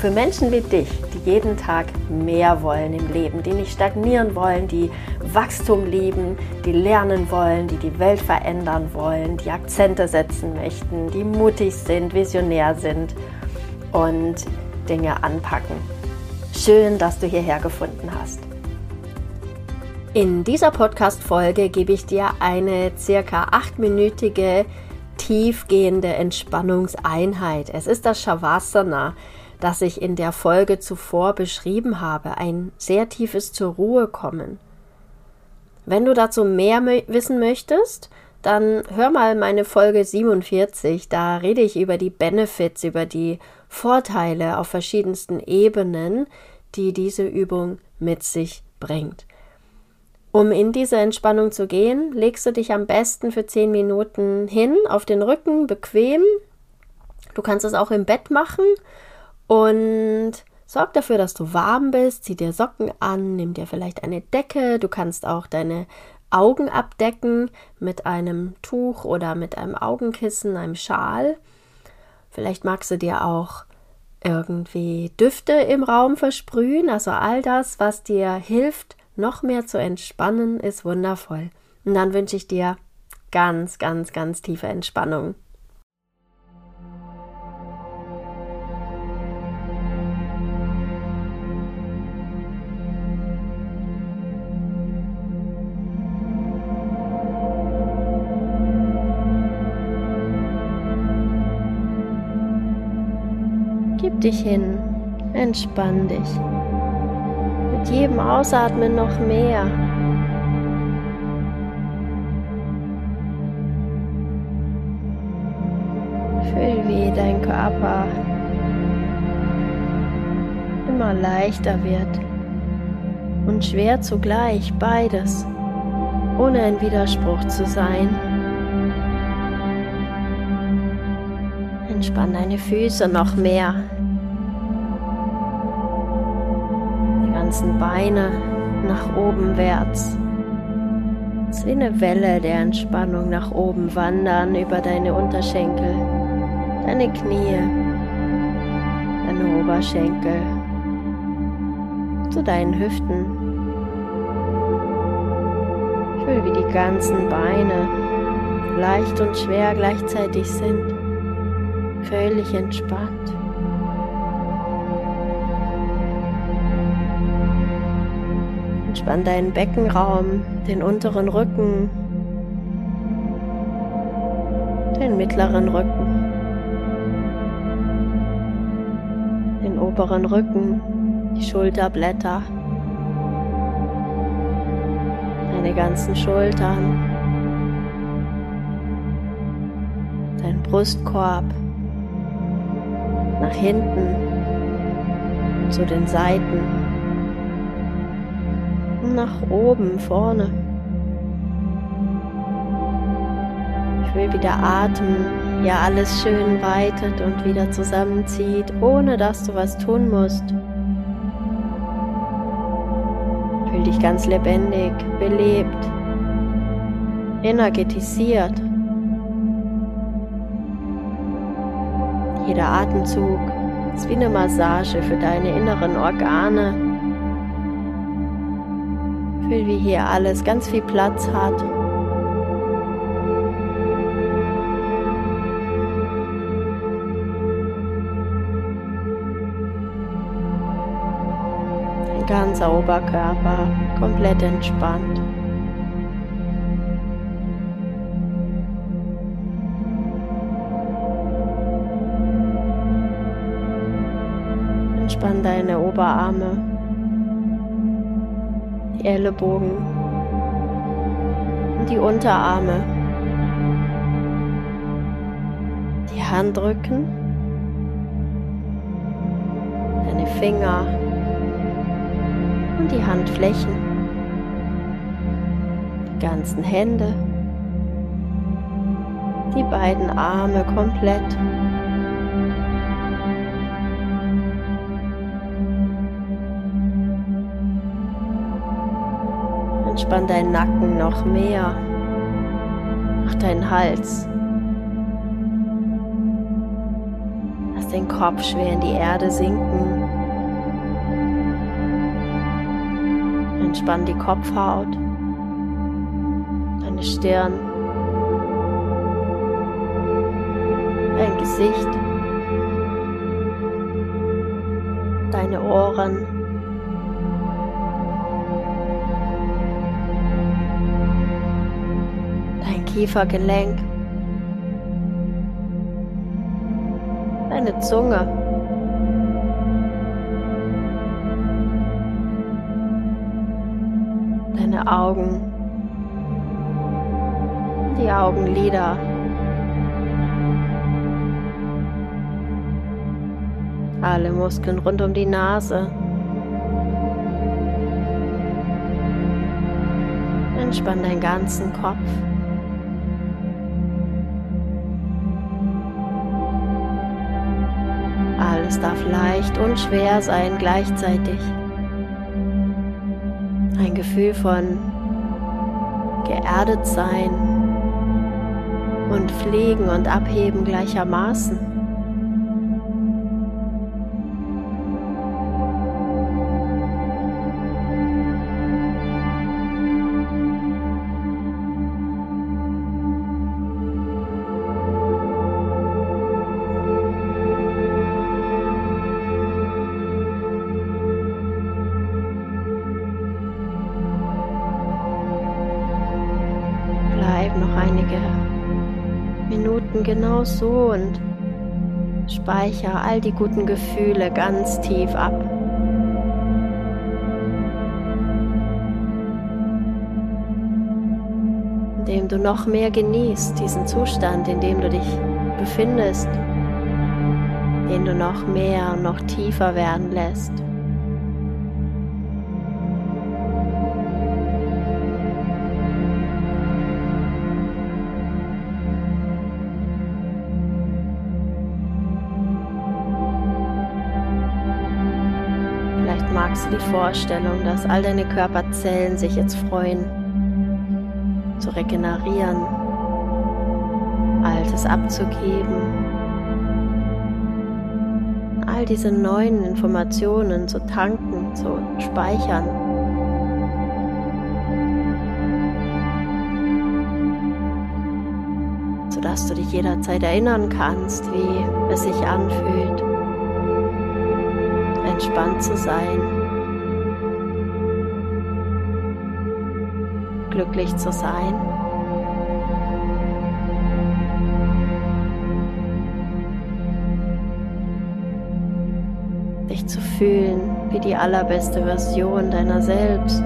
für Menschen wie dich, die jeden Tag mehr wollen im Leben, die nicht stagnieren wollen, die Wachstum lieben, die lernen wollen, die die Welt verändern wollen, die Akzente setzen möchten, die mutig sind, visionär sind und Dinge anpacken. Schön, dass du hierher gefunden hast. In dieser Podcast-Folge gebe ich dir eine circa achtminütige tiefgehende Entspannungseinheit. Es ist das Shavasana, das ich in der Folge zuvor beschrieben habe. Ein sehr tiefes zur Ruhe kommen. Wenn du dazu mehr wissen möchtest, dann hör mal meine Folge 47. Da rede ich über die Benefits, über die Vorteile auf verschiedensten Ebenen, die diese Übung mit sich bringt. Um in diese Entspannung zu gehen, legst du dich am besten für 10 Minuten hin, auf den Rücken, bequem. Du kannst es auch im Bett machen und sorg dafür, dass du warm bist. Zieh dir Socken an, nimm dir vielleicht eine Decke. Du kannst auch deine Augen abdecken mit einem Tuch oder mit einem Augenkissen, einem Schal. Vielleicht magst du dir auch irgendwie Düfte im Raum versprühen, also all das, was dir hilft, noch mehr zu entspannen, ist wundervoll. Und dann wünsche ich dir ganz, ganz, ganz tiefe Entspannung. Dich hin, entspann dich. Mit jedem Ausatmen noch mehr. Fühl, wie dein Körper immer leichter wird und schwer zugleich beides, ohne ein Widerspruch zu sein. Entspann deine Füße noch mehr. Ganzen Beine nach oben wärts. Es wie eine Welle der Entspannung nach oben wandern über deine Unterschenkel, deine Knie, deine Oberschenkel, zu deinen Hüften. Fühl, wie die ganzen Beine leicht und schwer gleichzeitig sind völlig entspannt. Entspann deinen Beckenraum, den unteren Rücken, den mittleren Rücken, den oberen Rücken, die Schulterblätter, deine ganzen Schultern, dein Brustkorb nach hinten, zu den Seiten nach oben, vorne. Ich will wieder atmen, ja alles schön weitet und wieder zusammenzieht, ohne dass du was tun musst. Fühl dich ganz lebendig, belebt, energetisiert. Jeder Atemzug ist wie eine Massage für deine inneren Organe. Fühl, wie hier alles ganz viel Platz hat. Dein ganzer Oberkörper komplett entspannt. Entspann deine Oberarme, Ellenbogen und die Unterarme, die Handrücken, deine Finger. Und die Handflächen. ganzen Hände, die beiden Arme komplett. Entspann deinen Nacken noch mehr, auch deinen Hals. Lass den Kopf schwer in die Erde sinken. Entspann die Kopfhaut, deine Stirn, dein Gesicht, deine Ohren. Kiefergelenk, deine Zunge. deine Augen, die Augenlider. Alle Muskeln rund um die Nase. Entspann deinen ganzen Kopf. Alles darf leicht und schwer sein gleichzeitig ein Gefühl von geerdet sein und Pflegen und Abheben gleichermaßen. Minuten genau so und speicher all die guten Gefühle ganz tief ab. Indem du noch mehr genießt, diesen Zustand, in dem du dich befindest, den du noch mehr und noch tiefer werden lässt. Magst die Vorstellung, dass all deine Körperzellen sich jetzt freuen, zu regenerieren, Altes abzugeben, all diese neuen Informationen zu tanken, zu speichern. sodass du dich jederzeit erinnern kannst, wie es sich anfühlt, entspannt zu sein. Glücklich zu sein. Dich zu fühlen wie die allerbeste Version deiner selbst.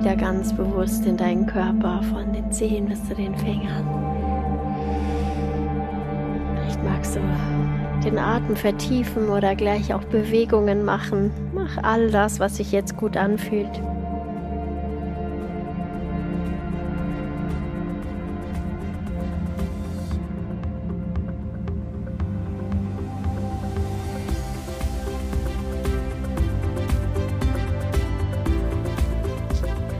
Wieder ganz bewusst in deinen Körper, von den Zehen bis zu den Fingern. Vielleicht magst du den Atem vertiefen oder gleich auch Bewegungen machen. Mach all das, was sich jetzt gut anfühlt.